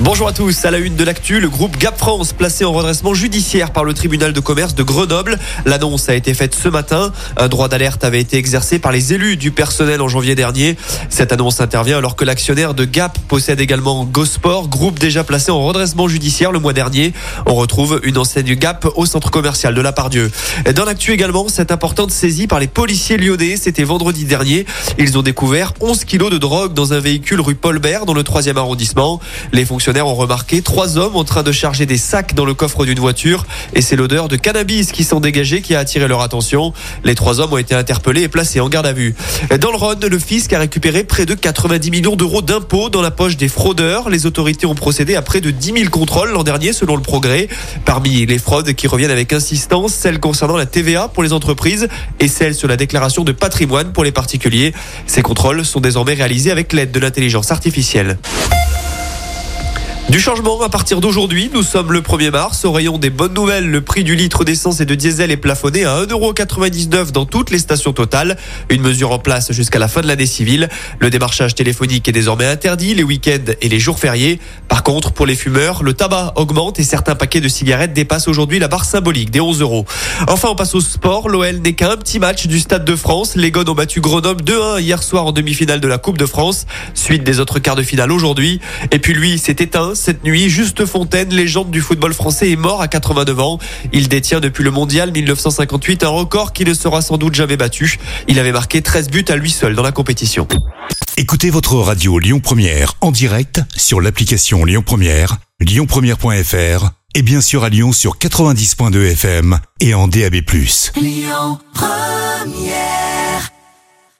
Bonjour à tous, à la une de l'actu, le groupe Gap France placé en redressement judiciaire par le tribunal de commerce de Grenoble. L'annonce a été faite ce matin. Un droit d'alerte avait été exercé par les élus du personnel en janvier dernier. Cette annonce intervient alors que l'actionnaire de Gap possède également Gosport, groupe déjà placé en redressement judiciaire le mois dernier. On retrouve une enseigne Gap au centre commercial de la Pardieu. Dans l'actu également, cette importante saisie par les policiers lyonnais, c'était vendredi dernier. Ils ont découvert 11 kilos de drogue dans un véhicule rue Paulbert dans le 3e arrondissement. Les fonctionnaires ont remarqué trois hommes en train de charger des sacs dans le coffre d'une voiture et c'est l'odeur de cannabis qui s'en dégageait qui a attiré leur attention. Les trois hommes ont été interpellés et placés en garde à vue. Dans le Rhône, le fisc a récupéré près de 90 millions d'euros d'impôts dans la poche des fraudeurs. Les autorités ont procédé à près de 10 000 contrôles l'an dernier selon le progrès. Parmi les fraudes qui reviennent avec insistance, celles concernant la TVA pour les entreprises et celles sur la déclaration de patrimoine pour les particuliers. Ces contrôles sont désormais réalisés avec l'aide de l'intelligence artificielle. Du changement à partir d'aujourd'hui, nous sommes le 1er mars. Au rayon des bonnes nouvelles, le prix du litre d'essence et de diesel est plafonné à 1,99€ dans toutes les stations totales. Une mesure en place jusqu'à la fin de l'année civile. Le démarchage téléphonique est désormais interdit les week-ends et les jours fériés. Par contre, pour les fumeurs, le tabac augmente et certains paquets de cigarettes dépassent aujourd'hui la barre symbolique des 11 euros. Enfin, on passe au sport. L'OL n'est qu'un petit match du Stade de France. Les Gones ont battu Grenoble 2-1 hier soir en demi-finale de la Coupe de France. Suite des autres quarts de finale aujourd'hui. Et puis lui, s'est éteint cette nuit. Juste Fontaine, légende du football français, est mort à 89 ans. Il détient depuis le mondial 1958 un record qui ne sera sans doute jamais battu. Il avait marqué 13 buts à lui seul dans la compétition. Écoutez votre radio Lyon Première en direct sur l'application Lyon Première, lyonpremière.fr et bien sûr à Lyon sur 90.2 FM et en DAB+. Lyon Première